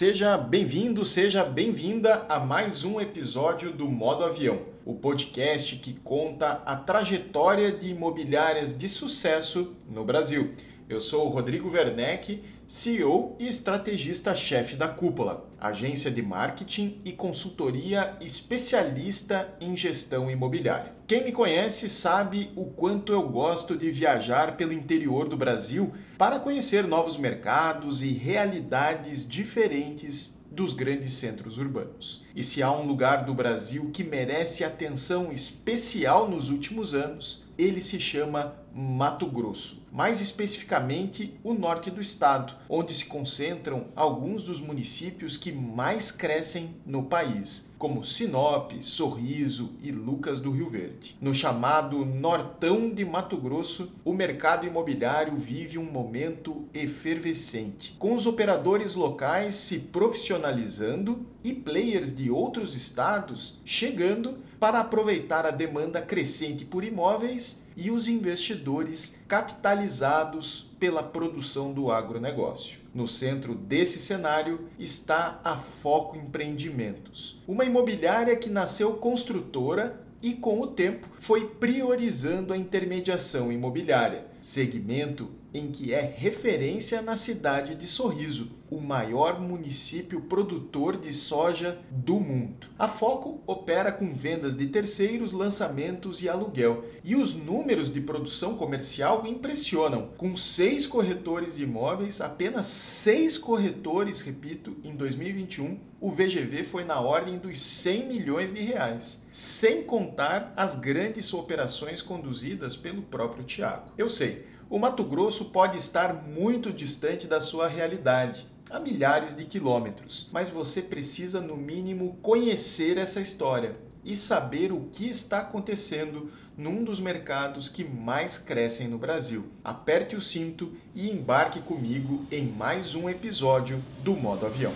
Seja bem-vindo, seja bem-vinda a mais um episódio do Modo Avião, o podcast que conta a trajetória de imobiliárias de sucesso no Brasil. Eu sou o Rodrigo Werneck, CEO e estrategista-chefe da Cúpula, agência de marketing e consultoria especialista em gestão imobiliária. Quem me conhece sabe o quanto eu gosto de viajar pelo interior do Brasil para conhecer novos mercados e realidades diferentes dos grandes centros urbanos. E se há um lugar do Brasil que merece atenção especial nos últimos anos, ele se chama Mato Grosso, mais especificamente o norte do estado, onde se concentram alguns dos municípios que mais crescem no país, como Sinop, Sorriso e Lucas do Rio Verde. No chamado Nortão de Mato Grosso, o mercado imobiliário vive um momento efervescente, com os operadores locais se profissionalizando e players de outros estados chegando para aproveitar a demanda crescente por imóveis e os investidores capitalizados pela produção do agronegócio. No centro desse cenário está a Foco Empreendimentos, uma imobiliária que nasceu construtora e, com o tempo, foi priorizando a intermediação imobiliária, segmento em que é referência na cidade de Sorriso, o maior município produtor de soja do mundo. A Foco opera com vendas de terceiros, lançamentos e aluguel, e os números de produção comercial impressionam. Com seis corretores de imóveis, apenas seis corretores, repito, em 2021, o VGV foi na ordem dos 100 milhões de reais, sem contar as grandes operações conduzidas pelo próprio Tiago. Eu sei, o Mato Grosso pode estar muito distante da sua realidade, a milhares de quilômetros, mas você precisa, no mínimo, conhecer essa história e saber o que está acontecendo num dos mercados que mais crescem no Brasil. Aperte o cinto e embarque comigo em mais um episódio do Modo Avião.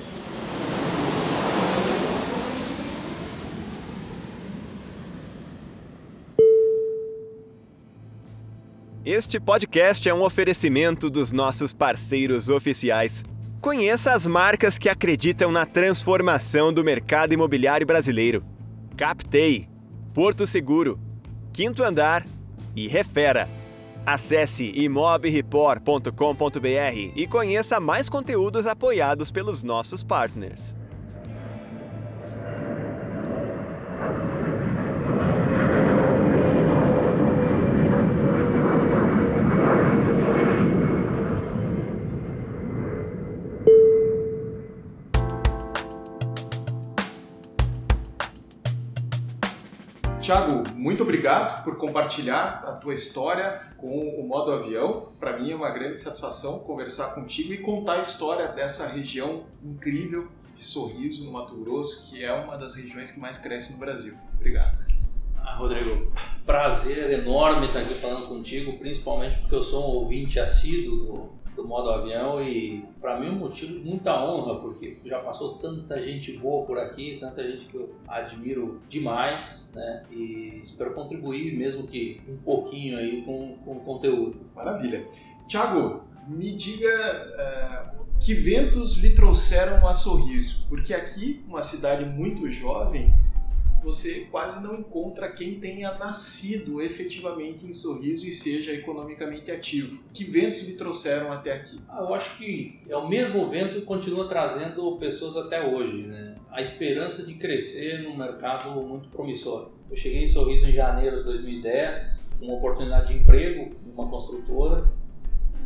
Este podcast é um oferecimento dos nossos parceiros oficiais. Conheça as marcas que acreditam na transformação do mercado imobiliário brasileiro. Captei, Porto Seguro, Quinto Andar e Refera. Acesse imobreport.com.br e conheça mais conteúdos apoiados pelos nossos partners. Tiago, muito obrigado por compartilhar a tua história com o modo avião. Para mim é uma grande satisfação conversar contigo e contar a história dessa região incrível de Sorriso, no Mato Grosso, que é uma das regiões que mais cresce no Brasil. Obrigado. Ah, Rodrigo, prazer enorme estar aqui falando contigo, principalmente porque eu sou um ouvinte assíduo do, do modo avião e para mim é um motivo de muita honra, porque já passou tanta gente boa por aqui, tanta gente que eu admiro demais, né? E espero contribuir, mesmo que um pouquinho aí com, com o conteúdo. Maravilha. Tiago, me diga uh, que ventos lhe trouxeram a Sorriso, porque aqui, uma cidade muito jovem, você quase não encontra quem tenha nascido efetivamente em Sorriso e seja economicamente ativo. Que ventos me trouxeram até aqui? Ah, eu acho que é o mesmo vento que continua trazendo pessoas até hoje, né? A esperança de crescer num mercado muito promissor. Eu cheguei em Sorriso em janeiro de 2010, com uma oportunidade de emprego numa construtora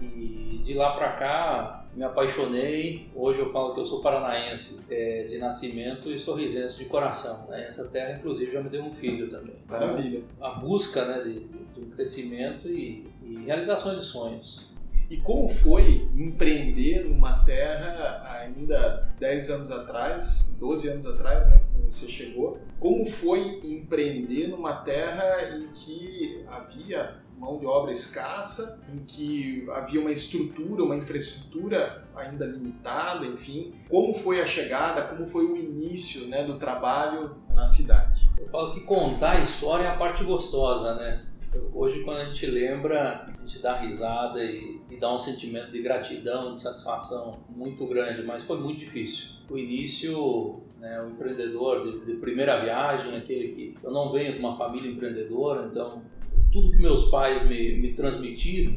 e de lá para cá me apaixonei. Hoje eu falo que eu sou paranaense é, de nascimento e sorrisense de coração. Né? Essa terra, inclusive, já me deu um filho também. Maravilha. A busca né, de, de um crescimento e, e realizações de sonhos. E como foi empreender numa terra ainda 10 anos atrás, 12 anos atrás, né, quando você chegou? Como foi empreender numa terra em que havia mão de obra escassa, em que havia uma estrutura, uma infraestrutura ainda limitada, enfim. Como foi a chegada, como foi o início né, do trabalho na cidade? Eu falo que contar a história é a parte gostosa, né? Hoje, quando a gente lembra, a gente dá risada e, e, dá um sentimento de gratidão, de satisfação muito grande, mas foi muito difícil. O início, né, o empreendedor de, de primeira viagem, aquele que eu não venho de uma família empreendedora, então tudo que meus pais me, me transmitiram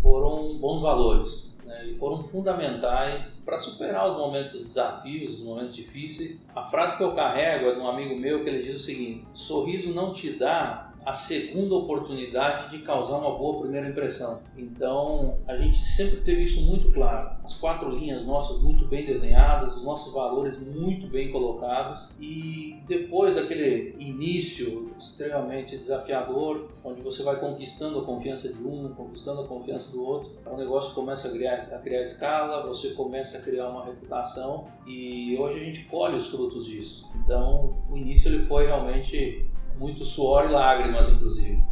foram bons valores né, e foram fundamentais para superar os momentos de desafios, os momentos difíceis. A frase que eu carrego é de um amigo meu que ele diz o seguinte: sorriso não te dá a segunda oportunidade de causar uma boa primeira impressão. Então, a gente sempre teve isso muito claro. As quatro linhas nossas muito bem desenhadas, os nossos valores muito bem colocados e depois daquele início extremamente desafiador, onde você vai conquistando a confiança de um, conquistando a confiança do outro, o negócio começa a criar, a criar escala, você começa a criar uma reputação e hoje a gente colhe os frutos disso. Então, o início ele foi realmente muito suor e lágrimas, inclusive.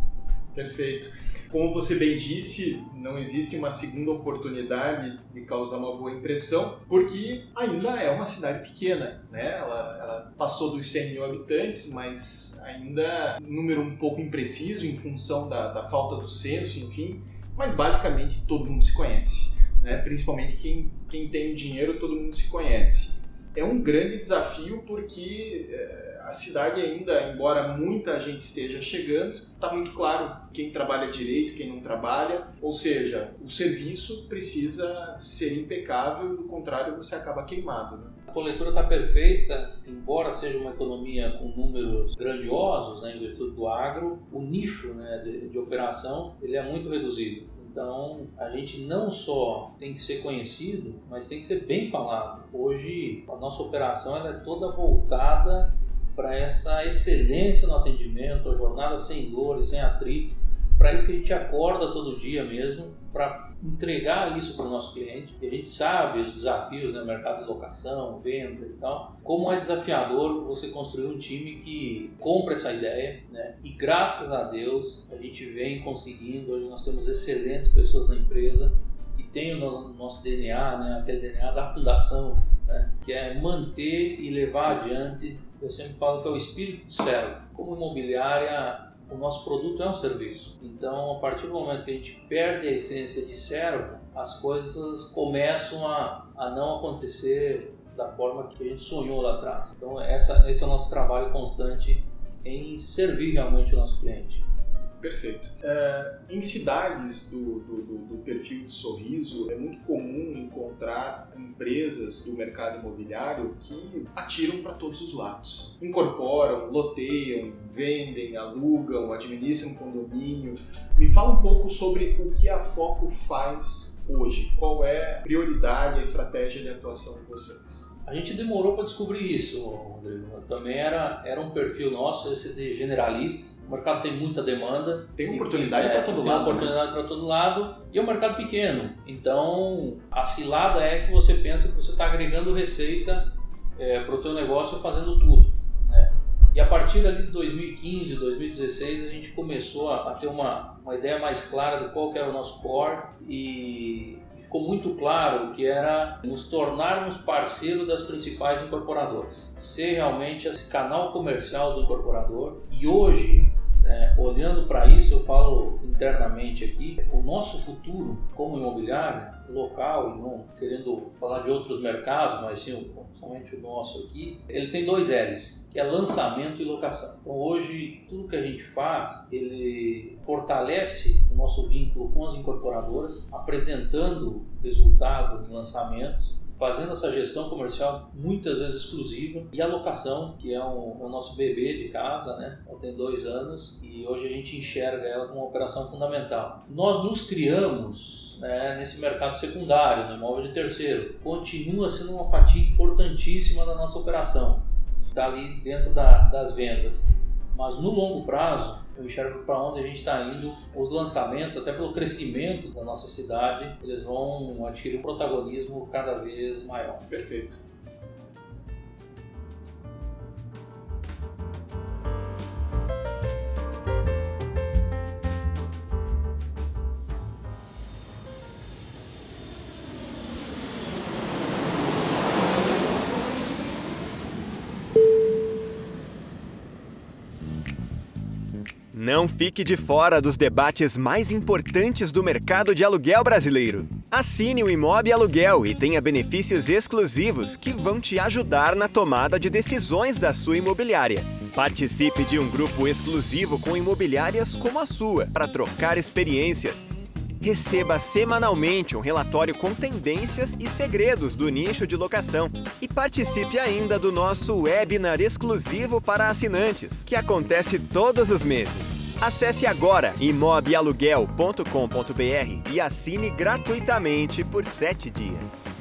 Perfeito. Como você bem disse, não existe uma segunda oportunidade de causar uma boa impressão, porque ainda é uma cidade pequena, né? Ela, ela passou dos 100 mil habitantes, mas ainda um número um pouco impreciso em função da, da falta do censo, enfim. Mas basicamente todo mundo se conhece, né? Principalmente quem, quem tem dinheiro, todo mundo se conhece. É um grande desafio porque é, a cidade ainda, embora muita gente esteja chegando, está muito claro quem trabalha direito, quem não trabalha, ou seja, o serviço precisa ser impecável, do contrário você acaba queimado. Né? A coletora está perfeita, embora seja uma economia com números grandiosos, né, em virtude do agro, o nicho né, de, de operação ele é muito reduzido. Então, a gente não só tem que ser conhecido, mas tem que ser bem falado. Hoje, a nossa operação ela é toda voltada para essa excelência no atendimento, a jornada sem dor e sem atrito. Para isso que a gente acorda todo dia mesmo, para entregar isso para o nosso cliente. E a gente sabe os desafios no né, mercado de locação, venda e tal. Como é desafiador você construir um time que compra essa ideia, né? E graças a Deus a gente vem conseguindo. Hoje nós temos excelentes pessoas na empresa que têm o nosso DNA, né? Aquele DNA da fundação, né? Que é manter e levar adiante eu sempre falo que é o espírito de servo. Como imobiliária, o nosso produto é um serviço. Então, a partir do momento que a gente perde a essência de servo, as coisas começam a, a não acontecer da forma que a gente sonhou lá atrás. Então, essa, esse é o nosso trabalho constante em servir realmente o nosso cliente. Perfeito. É, em cidades do, do, do, perfil de sorriso, é muito comum encontrar empresas do mercado imobiliário que atiram para todos os lados. Incorporam, loteiam, vendem, alugam, administram condomínio. Me fala um pouco sobre o que a Foco faz hoje. Qual é a prioridade, a estratégia de atuação de vocês? A gente demorou para descobrir isso, Rodrigo. Também era, era um perfil nosso, esse de generalista o mercado tem muita demanda. Tem oportunidade para todo tem lado. Tem né? oportunidade né? para todo lado e é um mercado pequeno. Então, a cilada é que você pensa que você está agregando receita é, para o teu negócio fazendo tudo. Né? E a partir ali de 2015, 2016, a gente começou a, a ter uma, uma ideia mais clara de qual era o nosso core e ficou muito claro que era nos tornarmos parceiro das principais incorporadoras, ser realmente esse canal comercial do incorporador. E hoje, é, olhando para isso, eu falo internamente aqui, o nosso futuro como imobiliário local, e não querendo falar de outros mercados, mas sim somente o nosso aqui, ele tem dois L's, que é lançamento e locação. Então hoje tudo que a gente faz, ele fortalece o nosso vínculo com as incorporadoras, apresentando resultado em lançamentos fazendo essa gestão comercial muitas vezes exclusiva e a locação, que é, um, é o nosso bebê de casa, né? Ela tem dois anos e hoje a gente enxerga ela como uma operação fundamental. Nós nos criamos né, nesse mercado secundário, no imóvel de terceiro. Continua sendo uma fatia importantíssima da nossa operação. Está ali dentro da, das vendas. Mas no longo prazo, eu enxergo para onde a gente está indo, os lançamentos, até pelo crescimento da nossa cidade, eles vão adquirir um protagonismo cada vez maior. Perfeito. Não fique de fora dos debates mais importantes do mercado de aluguel brasileiro. Assine o Imob Aluguel e tenha benefícios exclusivos que vão te ajudar na tomada de decisões da sua imobiliária. Participe de um grupo exclusivo com imobiliárias como a sua para trocar experiências. Receba semanalmente um relatório com tendências e segredos do nicho de locação. E participe ainda do nosso webinar exclusivo para assinantes, que acontece todos os meses. Acesse agora imobialuguel.com.br e assine gratuitamente por 7 dias.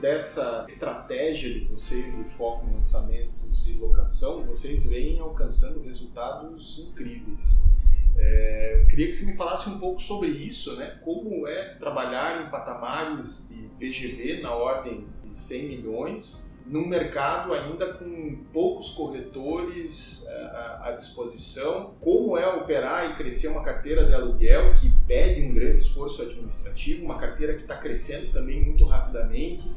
Dessa estratégia de vocês de foco em lançamentos e locação, vocês vêm alcançando resultados incríveis. É, eu queria que você me falasse um pouco sobre isso, né? Como é trabalhar em patamares de VGV na ordem de 100 milhões num mercado ainda com poucos corretores uh, à disposição, como é operar e crescer uma carteira de aluguel que pede um grande esforço administrativo, uma carteira que está crescendo também muito rapidamente,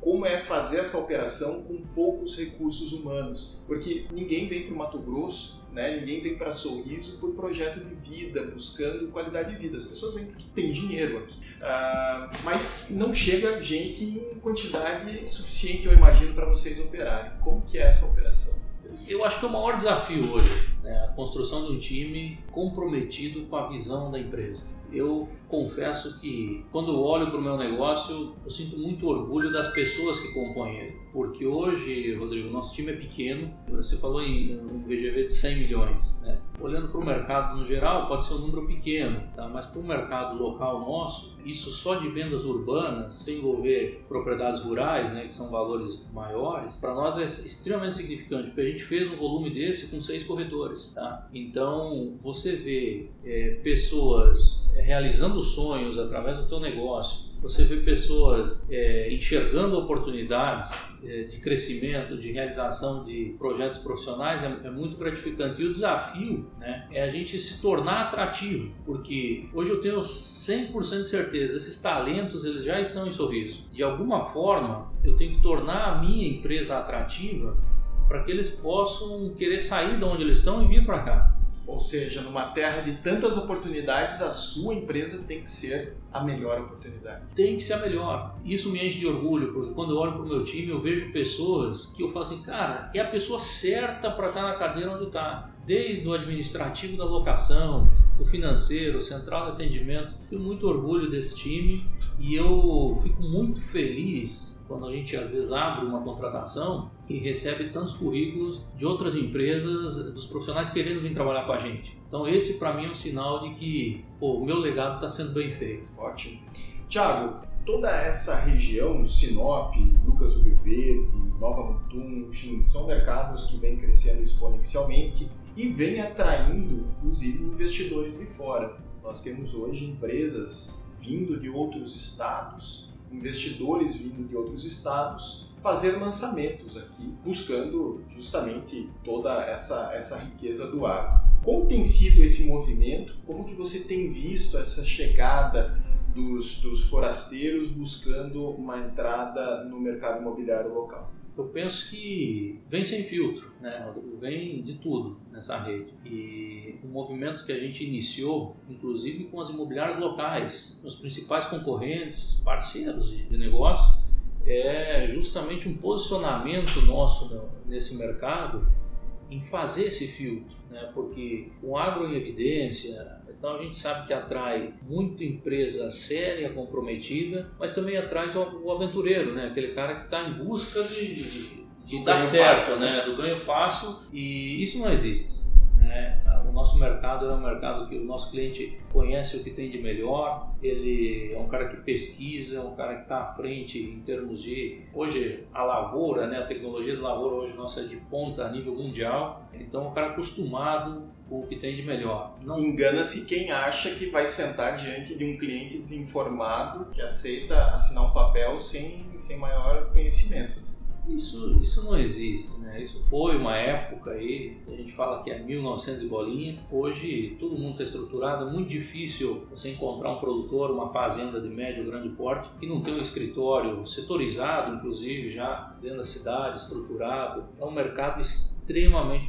como é fazer essa operação com poucos recursos humanos, porque ninguém vem para o Mato Grosso, né? ninguém vem para Sorriso por projeto de vida, buscando qualidade de vida. As pessoas vêm porque tem dinheiro aqui, uh, mas não chega gente em quantidade suficiente, eu imagino, para vocês operarem. Como que é essa operação? Eu acho que é o maior desafio hoje, né? a construção de um time comprometido com a visão da empresa eu confesso que quando olho para o meu negócio, eu sinto muito orgulho das pessoas que compõem ele. Porque hoje, Rodrigo, nosso time é pequeno. Você falou em um VGV de 100 milhões. Né? Olhando para o mercado no geral, pode ser um número pequeno, tá? mas para o mercado local nosso, isso só de vendas urbanas, sem envolver propriedades rurais, né, que são valores maiores, para nós é extremamente significante, porque a gente fez um volume desse com seis corretores. Tá? Então, você vê é, pessoas realizando sonhos através do teu negócio, você vê pessoas é, enxergando oportunidades é, de crescimento, de realização de projetos profissionais, é, é, muito gratificante. E o desafio né, é a gente se tornar atrativo, porque hoje eu tenho 100% de certeza, esses talentos eles já estão em sorriso. De alguma forma, eu tenho que tornar a minha empresa atrativa para que eles possam querer sair de onde eles estão e vir para cá. Ou seja, numa terra de tantas oportunidades, a sua empresa tem que ser a melhor oportunidade. Tem que ser a melhor. Isso me enche de orgulho, porque quando eu olho para o meu time, eu vejo pessoas que eu falo assim, cara, é a pessoa certa para estar tá na cadeira onde está. Desde o administrativo da locação, do financeiro, central de atendimento. Tenho muito orgulho desse time e eu fico muito feliz quando a gente às vezes abre uma contratação e recebe tantos currículos de outras empresas, dos profissionais querendo vir trabalhar com a gente. Então esse para mim é um sinal de que pô, o meu legado está sendo bem feito. Ótimo. Tiago, toda essa região, Sinop, Lucas do Rio Verde, Nova Mutum, enfim, são mercados que vêm crescendo exponencialmente e vêm atraindo, inclusive, investidores de fora. Nós temos hoje empresas vindo de outros estados investidores vindo de outros estados fazer lançamentos aqui, buscando justamente toda essa, essa riqueza do agro. Como tem sido esse movimento? Como que você tem visto essa chegada dos, dos forasteiros buscando uma entrada no mercado imobiliário local? Eu penso que vem sem filtro, né? vem de tudo nessa rede. E o movimento que a gente iniciou, inclusive com as imobiliárias locais, os principais concorrentes, parceiros de negócio, é justamente um posicionamento nosso nesse mercado em fazer esse filtro, né? porque o agro em evidência, então a gente sabe que atrai muita empresa séria, comprometida, mas também atrai o aventureiro, né? aquele cara que está em busca de, de, de dar certo, né? do ganho fácil, e isso não existe. Né? O nosso mercado é um mercado que o nosso cliente conhece o que tem de melhor, ele é um cara que pesquisa, é um cara que está à frente em termos de. Hoje, a lavoura, né? a tecnologia da lavoura hoje nossa é de ponta a nível mundial, então é um cara acostumado o que tem de melhor. Não... Engana-se quem acha que vai sentar diante de um cliente desinformado que aceita assinar um papel sem, sem maior conhecimento. Isso, isso não existe, né? Isso foi uma época aí, a gente fala que é 1900 e bolinha. Hoje todo mundo está estruturado, é muito difícil você encontrar um produtor, uma fazenda de médio ou grande porte que não tem um escritório setorizado, inclusive já dentro da cidade, estruturado. É um mercado extremamente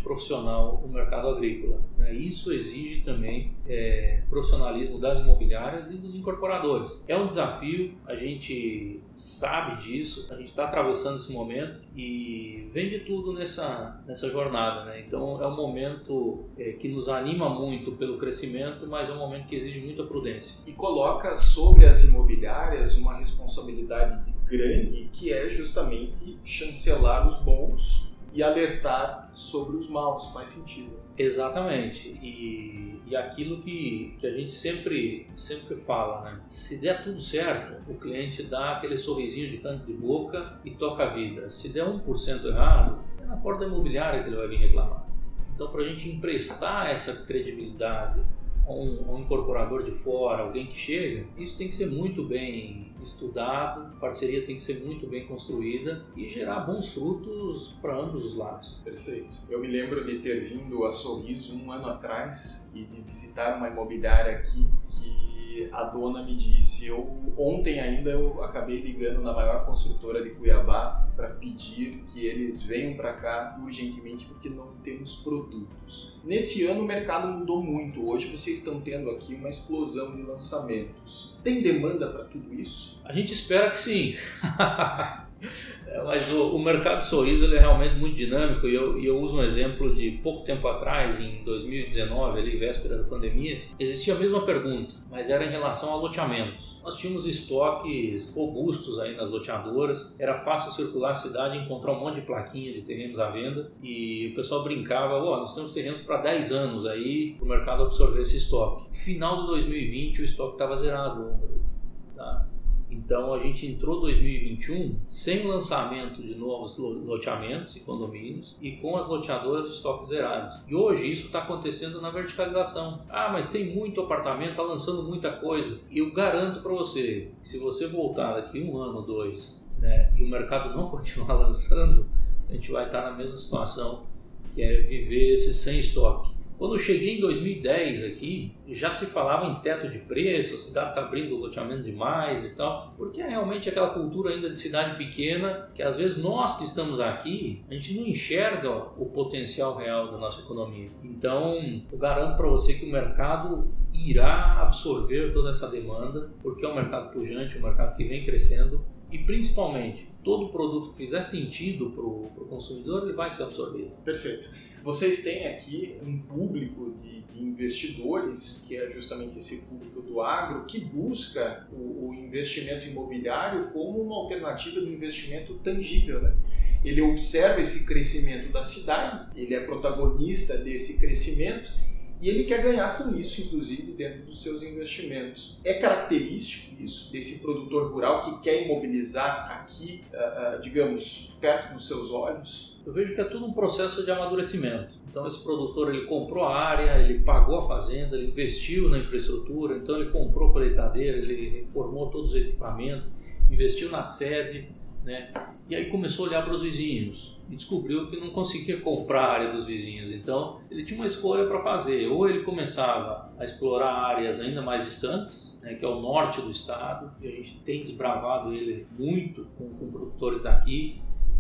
profissional, o mercado agrícola. Né? Isso exige também é, profissionalismo das imobiliárias e dos incorporadores. É um desafio, a gente sabe disso, a gente está atravessando esse momento e vem de tudo nessa, nessa jornada. Né? Então é um momento é, que nos anima muito pelo crescimento, mas é um momento que exige muita prudência. E coloca sobre as imobiliárias uma responsabilidade grande que é justamente chancelar os bons e alertar sobre os maus, faz sentido. Exatamente. E, e aquilo que, que a gente sempre, sempre fala, né? Se der tudo certo, o cliente dá aquele sorrisinho de canto de boca e toca a vida. Se der 1% errado, é na porta imobiliária que ele vai vir reclamar. Então, para a gente emprestar essa credibilidade a um, a um incorporador de fora, alguém que chega, isso tem que ser muito bem estudado, a parceria tem que ser muito bem construída e gerar bons frutos para ambos os lados. Perfeito. Eu me lembro de ter vindo a Sorriso um ano atrás e de visitar uma imobiliária aqui que a dona me disse, eu ontem ainda eu acabei ligando na maior construtora de Cuiabá para pedir que eles venham para cá urgentemente porque não temos produtos. Nesse ano o mercado mudou muito. Hoje vocês estão tendo aqui uma explosão de lançamentos. Tem demanda para tudo isso? A gente espera que sim. É, mas o, o, mercado de sorriso ele é realmente muito dinâmico e eu, eu uso um exemplo de pouco tempo atrás, em 2019, ali, véspera da pandemia, existia a mesma pergunta, mas era em relação a loteamentos. Nós tínhamos estoques robustos aí nas loteadoras, era fácil circular a cidade e encontrar um monte de plaquinha de terrenos à venda e o pessoal brincava, oh, nós temos terrenos para 10 anos aí para o mercado absorver esse estoque. Final de 2020 o estoque estava zerado. Tá? Então a gente entrou 2021 sem lançamento de novos loteamentos e condomínios e com as loteadoras de estoque zerados. E hoje isso está acontecendo na verticalização. Ah, mas tem muito apartamento, está lançando muita coisa. Eu garanto para você que se você voltar daqui um ano, dois, né, e o mercado não continuar lançando, a gente vai estar na mesma situação que é viver esse sem estoque. Quando eu cheguei em 2010 aqui, já se falava em teto de preço, a cidade está abrindo loteamento demais e tal, porque é realmente aquela cultura ainda de cidade pequena, que às vezes nós que estamos aqui, a gente não enxerga o potencial real da nossa economia. Então, eu garanto para você que o mercado irá absorver toda essa demanda, porque é um mercado pujante, um mercado que vem crescendo, e principalmente, todo produto que fizer sentido para o consumidor, ele vai ser absorvido. Perfeito. Vocês têm aqui um público de, de, investidores, que é justamente esse público do agro, que busca o, o investimento imobiliário como uma alternativa de investimento tangível. Né? Ele observa esse crescimento da cidade, ele é protagonista desse crescimento e ele quer ganhar com isso, inclusive, dentro dos seus investimentos. É característico isso, desse produtor rural que quer imobilizar aqui, uh, uh, digamos, perto dos seus olhos? Eu vejo que é tudo um processo de amadurecimento. Então esse produtor ele comprou a área, ele pagou a fazenda, ele investiu na infraestrutura, então ele comprou colheitadeira, ele reformou todos os equipamentos, investiu na sede, né? E aí começou a olhar para os vizinhos e descobriu que não conseguia comprar a área dos vizinhos. Então ele tinha uma escolha para fazer: ou ele começava a explorar áreas ainda mais distantes, né, que é o norte do estado, e a gente tem desbravado ele muito com, com produtores daqui,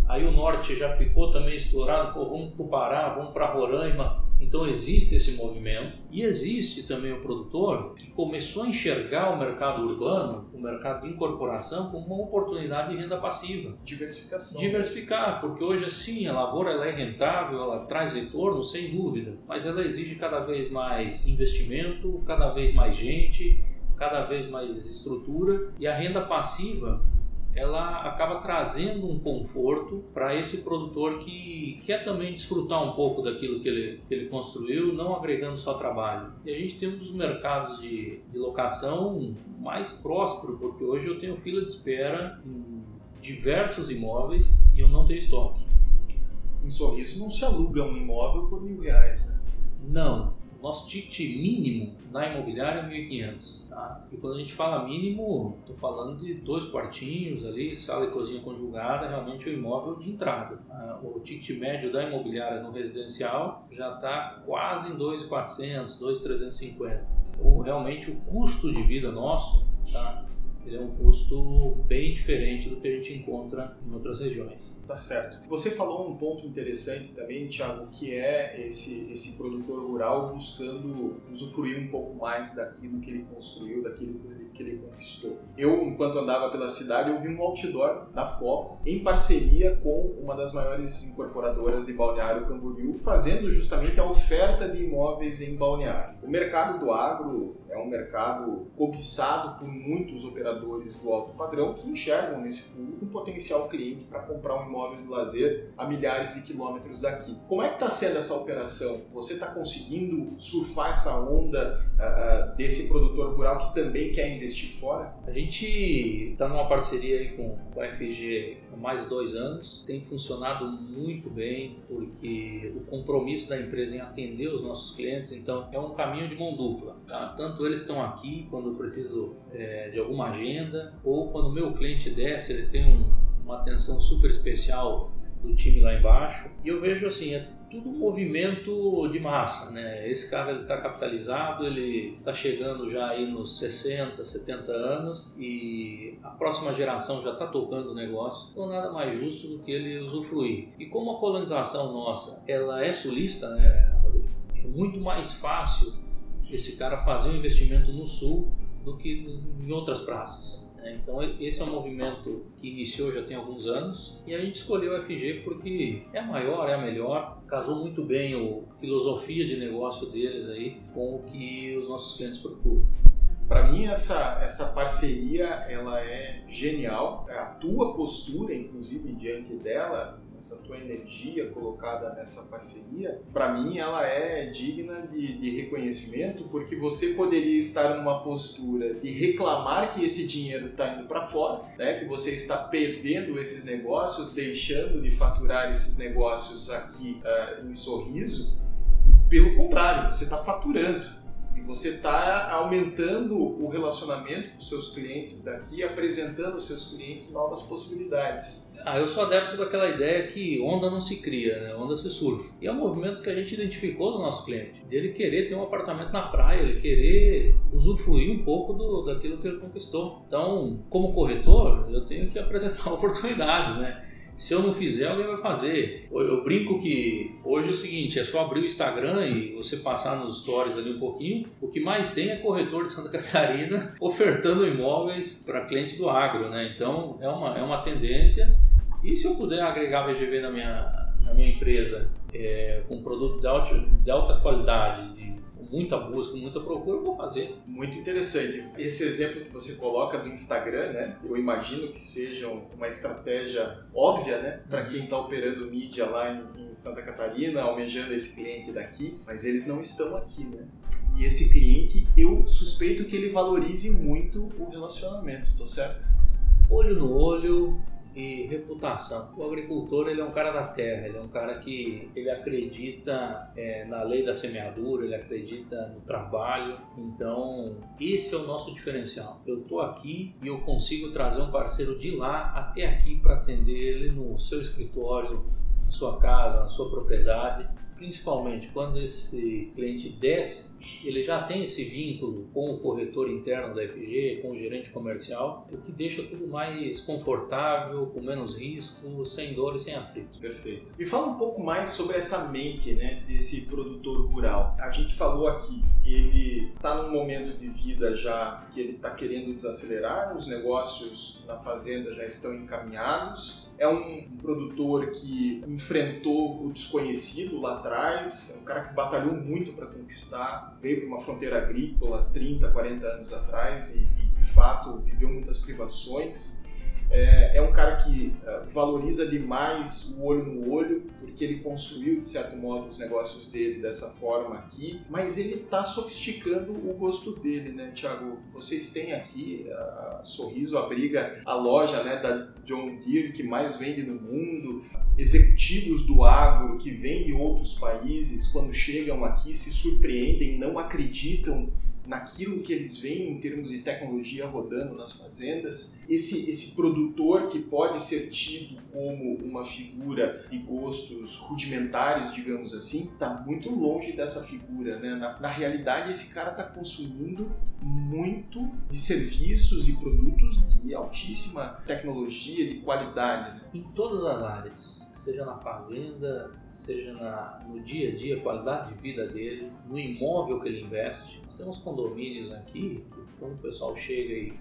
aí o norte já ficou também explorado, pô, vamos para o Pará, vamos para Roraima. Então existe esse movimento e existe também o produtor que começou a enxergar o mercado urbano, o mercado de incorporação, como uma oportunidade de renda passiva. Diversificação. Diversificar, porque hoje assim a lavoura ela é rentável, ela traz retorno sem dúvida, mas ela exige cada vez mais investimento, cada vez mais gente, cada vez mais estrutura e a renda passiva ela acaba trazendo um conforto para esse produtor que quer também desfrutar um pouco daquilo que ele, que ele construiu, não agregando só trabalho. E a gente tem um dos mercados de, de locação mais próspero, porque hoje eu tenho fila de espera em diversos imóveis e eu não tenho estoque. Em Sorriso não se aluga um imóvel por mil reais, né? Não, nosso ticket mínimo na imobiliária é 1.500. Tá? E quando a gente fala mínimo, estou falando de dois quartinhos ali, sala e cozinha conjugada, realmente o imóvel de entrada. Tá? O ticket médio da imobiliária no residencial já está quase em 2.400, 2.350. Ou realmente o custo de vida nosso, tá? ele é um custo bem diferente do que a gente encontra em outras regiões. Tá certo. Você falou um ponto interessante também, Thiago, que é esse, esse produtor rural buscando usufruir um pouco mais daquilo que ele construiu, daquilo que ele que ele conquistou. Eu, enquanto andava pela cidade, eu vi um outdoor da Foco em parceria com uma das maiores incorporadoras de Balneário Camboriú, fazendo justamente a oferta de imóveis em Balneário. O mercado do agro é um mercado cobiçado por muitos operadores do alto padrão que enxergam nesse público um potencial cliente para comprar um imóvel de lazer a milhares de quilômetros daqui. Como é que está sendo essa operação? Você está conseguindo surfar essa onda uh, desse produtor rural que também quer investir fora? A gente está numa parceria aí com, com a FG mais dois anos. Tem funcionado muito bem, porque o compromisso da empresa em atender os nossos clientes, então é um caminho de mão dupla. Tá? Tanto eles estão aqui quando eu preciso é, de alguma agenda, ou quando o meu cliente desce, ele tem um, uma atenção super especial do time lá embaixo. E eu vejo assim, é tudo um movimento de massa, né? Esse cara ele está capitalizado, ele está chegando já aí nos 60, 70 anos e a próxima geração já está tocando o negócio, então nada mais justo do que ele usufruir. E como a colonização nossa, ela é sulista, né? É muito mais fácil esse cara fazer um investimento no sul do que em outras praças. Né? Então esse é um movimento que iniciou já tem alguns anos e a gente escolheu a FG porque é a maior, é a melhor, casou muito bem a filosofia de negócio deles aí com o que os nossos clientes procuram. Para mim essa essa parceria ela é genial, a tua postura inclusive diante dela essa tua energia colocada nessa parceria, para mim ela é digna de, de, reconhecimento, porque você poderia estar numa postura de reclamar que esse dinheiro está indo para fora, né? que você está perdendo esses negócios, deixando de faturar esses negócios aqui uh, em Sorriso, e pelo contrário, você está faturando. Você está aumentando o relacionamento com seus clientes daqui, apresentando aos seus clientes novas possibilidades. Ah, eu sou adepto daquela ideia que onda não se cria, né? onda se surfa. E é um movimento que a gente identificou do nosso cliente, dele querer ter um apartamento na praia, ele querer usufruir um pouco do, daquilo que ele conquistou. Então, como corretor, eu tenho que apresentar oportunidades, né? Se eu não fizer, alguém vai fazer. Eu brinco que hoje é o seguinte: é só abrir o Instagram e você passar nos stories ali um pouquinho. O que mais tem é corretor de Santa Catarina ofertando imóveis para cliente do agro, né? Então é uma, é uma tendência e se eu puder agregar VGV na minha, na minha empresa é, com um produto de alta, de alta qualidade, de, muita busca, muita procura, eu vou fazer. Muito interessante. Esse exemplo que você coloca do Instagram, né? Eu imagino que seja uma estratégia óbvia, né? Para quem está operando mídia lá em, em Santa Catarina, almejando esse cliente daqui, mas eles não estão aqui, né? E esse cliente, eu suspeito que ele valorize muito o relacionamento, tô certo? Olho no olho, e reputação. O agricultor ele é um cara da terra, ele é um cara que ele acredita é, na lei da semeadura, ele acredita no trabalho. Então esse é o nosso diferencial. Eu estou aqui e eu consigo trazer um parceiro de lá até aqui para atender ele no seu escritório, na sua casa, na sua propriedade principalmente quando esse cliente desce, ele já tem esse vínculo com o corretor interno da FG, com o gerente comercial, o que deixa tudo mais confortável, com menos risco, sem dor e sem atrito. Perfeito. E fala um pouco mais sobre essa mente né, desse produtor rural. A gente falou aqui, ele está num momento de vida já que ele está querendo desacelerar, os negócios na fazenda já estão encaminhados, é um produtor que enfrentou o desconhecido lá atrás, é um cara que batalhou muito para conquistar, veio para uma fronteira agrícola 30, 40 anos atrás e, e de fato viveu muitas privações. É, é um cara que uh, valoriza demais o olho no olho, porque ele construiu, de certo modo, os negócios dele dessa forma aqui, mas ele está sofisticando o gosto dele, né, Thiago? Vocês têm aqui a Sorriso abriga a loja né, da John Deere que mais vende no mundo, executivos do agro que vêm de outros países, quando chegam aqui, se surpreendem, não acreditam naquilo que eles veem em termos de tecnologia rodando nas fazendas, esse, esse produtor que pode ser tido como uma figura de gostos rudimentares, digamos assim, está muito longe dessa figura. Né? Na, na realidade, esse cara está consumindo muito de serviços e produtos de altíssima tecnologia, de qualidade. Né? Em todas as áreas seja na fazenda, seja na, no dia a dia, a qualidade de vida dele, no imóvel que ele investe. Nós temos condomínios aqui que quando o pessoal chega e,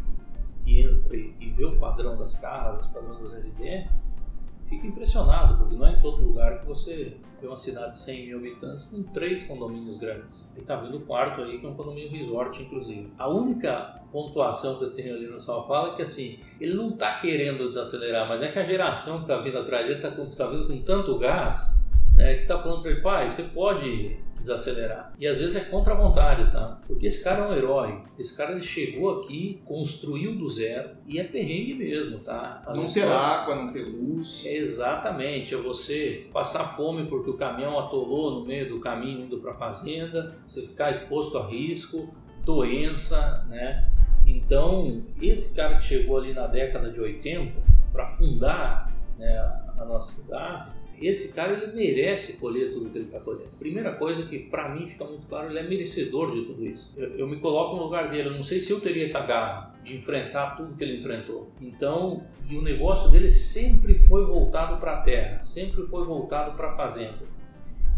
e entra e, e vê o padrão das casas, o padrão das residências, fica impressionado, porque não é em todo lugar que você vê uma cidade de 100 mil habitantes com três condomínios grandes. E tá vendo o quarto aí, que é um condomínio resort, inclusive. A única pontuação que eu tenho ali na sua fala é que, assim, ele não tá querendo desacelerar, mas é que a geração que tá vindo atrás dele tá, com, tá vindo com tanto gás, né, que tá falando para ele, pai, você pode desacelerar. E às vezes é contra a vontade, tá? Porque esse cara é um herói. Esse cara ele chegou aqui, construiu do zero e é perrengue mesmo, tá? Às não ter água, não ter luz. Exatamente, é você passar fome porque o caminhão atolou no meio do caminho indo para a fazenda, você ficar exposto a risco, doença, né? Então, esse cara que chegou ali na década de 80 para fundar né, a nossa cidade, esse cara ele merece colher tudo que ele está colhendo. Primeira coisa que para mim fica muito claro, ele é merecedor de tudo isso. Eu, eu, me coloco no lugar dele, eu não sei se eu teria essa garra de enfrentar tudo que ele enfrentou. Então, e o negócio dele sempre foi voltado para a terra, sempre foi voltado para a fazenda.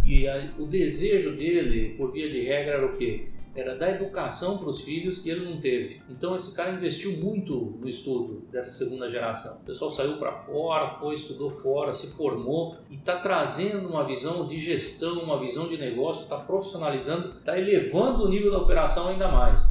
E a, o desejo dele, por via de regra, era o quê? Era dar educação para os filhos que ele não teve. Então esse cara investiu muito no estudo dessa segunda geração. O pessoal saiu para fora, foi, estudou fora, se formou e está trazendo uma visão de gestão, uma visão de negócio, está profissionalizando, está elevando o nível da operação ainda mais.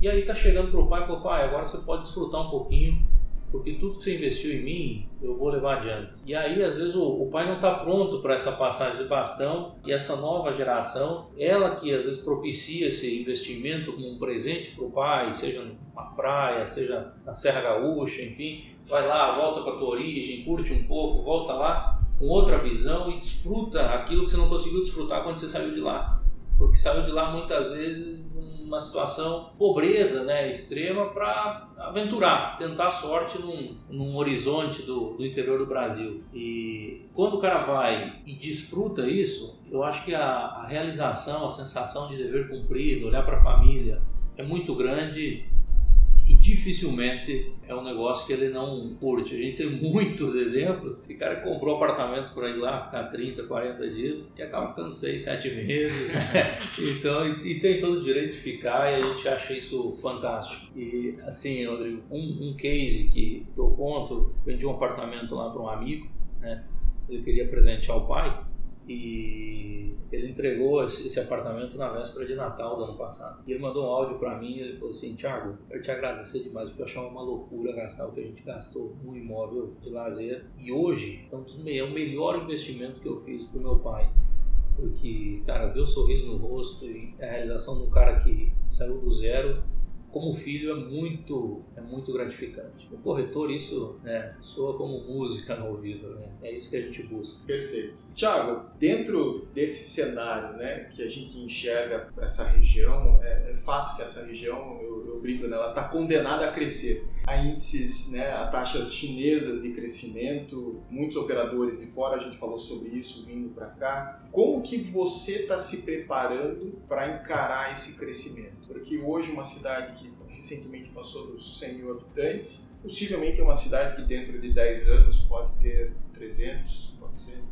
E aí está chegando para o pai e falou, pai, agora você pode desfrutar um pouquinho porque tudo que você investiu em mim, eu vou levar adiante. E aí, às vezes, o, o pai não está pronto para essa passagem de bastão e essa nova geração, ela que às vezes propicia esse investimento como um presente para o pai, seja numa praia, seja na Serra Gaúcha, enfim, vai lá, volta para tua origem, curte um pouco, volta lá com outra visão e desfruta aquilo que você não conseguiu desfrutar quando você saiu de lá. Porque saiu de lá muitas vezes numa situação pobreza né, extrema para aventurar, tentar sorte num, num horizonte do, do, interior do Brasil. E quando o cara vai e desfruta isso, eu acho que a, a realização, a sensação de dever cumprido, olhar para a família, é muito grande e dificilmente é um negócio que ele não curte. A gente tem muitos exemplos de cara que comprou apartamento para ir lá ficar 30, 40 dias e acaba ficando 6, 7 meses. Né? Então, e, e, tem todo o direito de ficar e a gente acha isso fantástico. E assim, Rodrigo, um, um case que eu conto, vendi um apartamento lá para um amigo, né? ele queria presentear o pai e ele entregou esse apartamento na véspera de Natal do ano passado. E ele mandou um áudio para mim ele falou assim: Thiago, quero te agradecer demais porque eu achava uma loucura gastar o que a gente gastou no imóvel de lazer. E hoje é, é o melhor investimento que eu fiz pro meu pai. Porque, cara, ver o sorriso no rosto e a realização de um cara que saiu do zero como filho é muito é muito gratificante. O corretor isso né, soa como música no ouvido, né? é isso que a gente busca. Perfeito. Tiago, dentro desse cenário, né, que a gente enxerga para essa região, é, é, fato que essa região, eu, eu brinco, está condenada a crescer. A índices, né, a taxas chinesas de crescimento, muitos operadores de fora, a gente falou sobre isso vindo para cá. Como que você está se preparando para encarar esse crescimento? Porque hoje uma cidade que recentemente passou dos 100 mil habitantes, possivelmente é uma cidade que dentro de 10 anos pode ter 300, 400,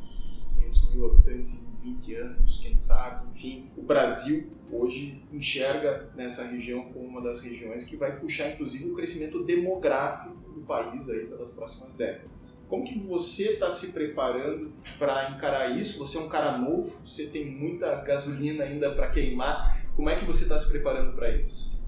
500 mil habitantes em 20 anos, quem sabe, enfim. O Brasil hoje enxerga nessa região como uma das regiões que vai puxar inclusive o crescimento demográfico do país aí pelas próximas décadas. Como que você está se preparando para encarar isso? Você é um cara novo, você tem muita gasolina ainda para queimar. Como é que você está se preparando para isso?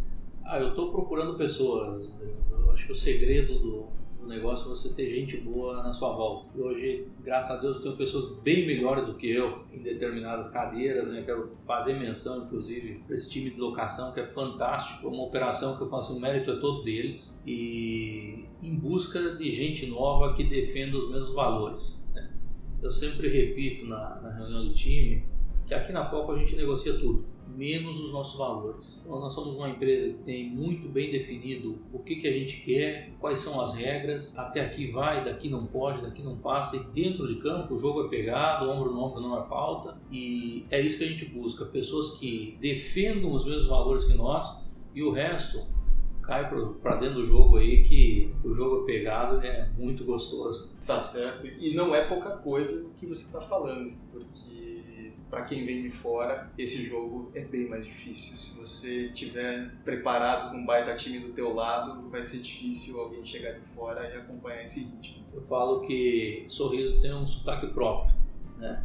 Ah, eu estou procurando pessoas. Eu acho que o segredo do, do negócio é você ter gente boa na sua volta. E hoje, graças a Deus, eu tenho pessoas bem melhores do que eu em determinadas cadeiras. Né? Quero fazer menção, inclusive, para esse time de locação que é fantástico. É uma operação que eu faço, o mérito é todo deles. E em busca de gente nova que defenda os mesmos valores. Né? Eu sempre repito na, na reunião do time que aqui na Foco a gente negocia tudo menos os nossos valores. Então, nós somos uma empresa que tem muito bem definido o que, que a gente quer, quais são as regras, até aqui vai, daqui não pode, daqui não passa, e dentro de campo o jogo é pegado, ombro no ombro não é falta, e é isso que a gente busca, pessoas que defendam os mesmos valores que nós, e o resto cai para dentro do jogo aí que o jogo é pegado é muito gostoso. Tá certo. E não é pouca coisa que você está falando, porque para quem vem de fora, esse jogo é bem mais difícil. Se você tiver preparado com um baita time do teu lado, vai ser difícil alguém chegar de fora e acompanhar esse ritmo. Eu falo que Sorriso tem um sotaque próprio, né?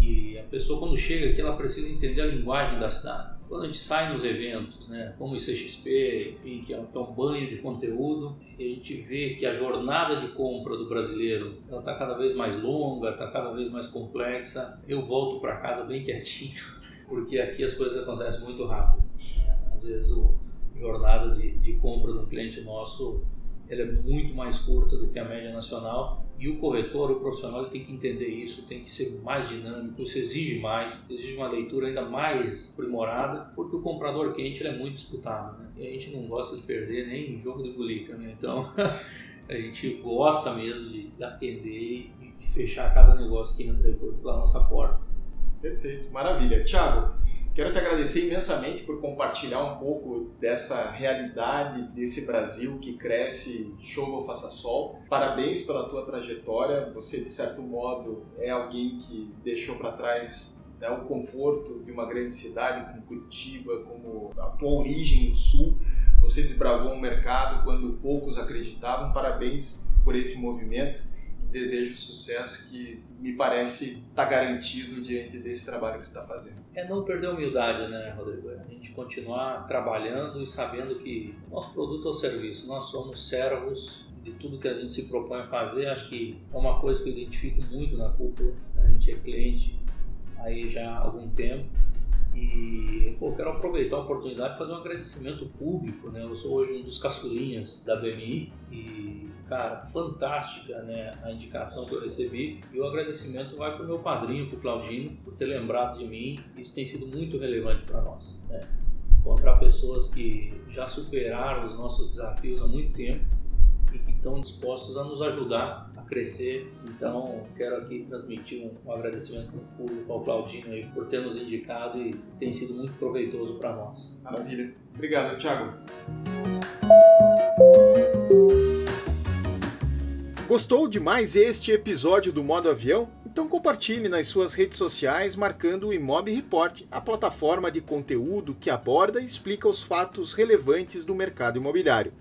E a pessoa quando chega aqui, ela precisa entender a linguagem da cidade quando a gente sai nos eventos, né, como o ICXP, enfim, que é, que é um banho de conteúdo, e a gente vê que a jornada de compra do brasileiro está cada vez mais longa, está cada vez mais complexa. Eu volto para casa bem quietinho, porque aqui as coisas acontecem muito rápido. Às vezes a jornada de, de compra de um cliente nosso ela é muito mais curta do que a média nacional e o corretor, o profissional, tem que entender isso, tem que ser mais dinâmico, isso exige mais, exige uma leitura ainda mais aprimorada, porque o comprador quente é muito disputado, né? E a gente não gosta de perder nem em jogo de bulica, né? Então a gente gosta mesmo de atender e fechar cada negócio que entra pela nossa porta. Perfeito, maravilha. Tiago, Quero te agradecer imensamente por compartilhar um pouco dessa realidade desse Brasil que cresce chova ou faça sol. Parabéns pela tua trajetória. Você, de certo modo, é alguém que deixou para trás né, o conforto de uma grande cidade como Curitiba, como a tua origem no Sul. Você desbravou um mercado quando poucos acreditavam. Parabéns por esse movimento desejo sucesso que me parece estar tá garantido diante desse trabalho que você está fazendo. É não perder a humildade, né, Rodrigo? É a gente continuar trabalhando e sabendo que nosso produto é o serviço, nós somos servos de tudo que a gente se propõe a fazer. Acho que é uma coisa que eu identifico muito na cúpula. A gente é cliente aí já há algum tempo e pô, quero aproveitar a oportunidade de fazer um agradecimento público. Né? Eu sou hoje um dos caçulinhas da BMI e, cara, fantástica né, a indicação que eu recebi. E o agradecimento vai para o meu padrinho, para o Claudino, por ter lembrado de mim. Isso tem sido muito relevante para nós. Né? Encontrar pessoas que já superaram os nossos desafios há muito tempo e que estão dispostos a nos ajudar crescer. Então, quero aqui transmitir um, um agradecimento público ao Claudinho aí por ter nos indicado e tem sido muito proveitoso para nós. Maravilha. Obrigado, Thiago. Gostou de mais este episódio do Modo Avião? Então compartilhe nas suas redes sociais marcando o Imob Report, a plataforma de conteúdo que aborda e explica os fatos relevantes do mercado imobiliário.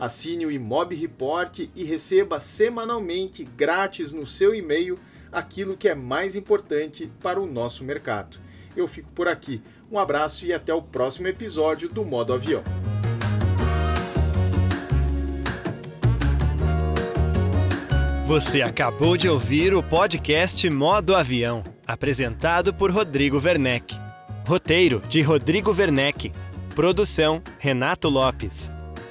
Assine o Imob Report e receba semanalmente, grátis no seu e-mail, aquilo que é mais importante para o nosso mercado. Eu fico por aqui. Um abraço e até o próximo episódio do Modo Avião. Você acabou de ouvir o podcast Modo Avião, apresentado por Rodrigo Werneck. Roteiro de Rodrigo Werneck. Produção Renato Lopes.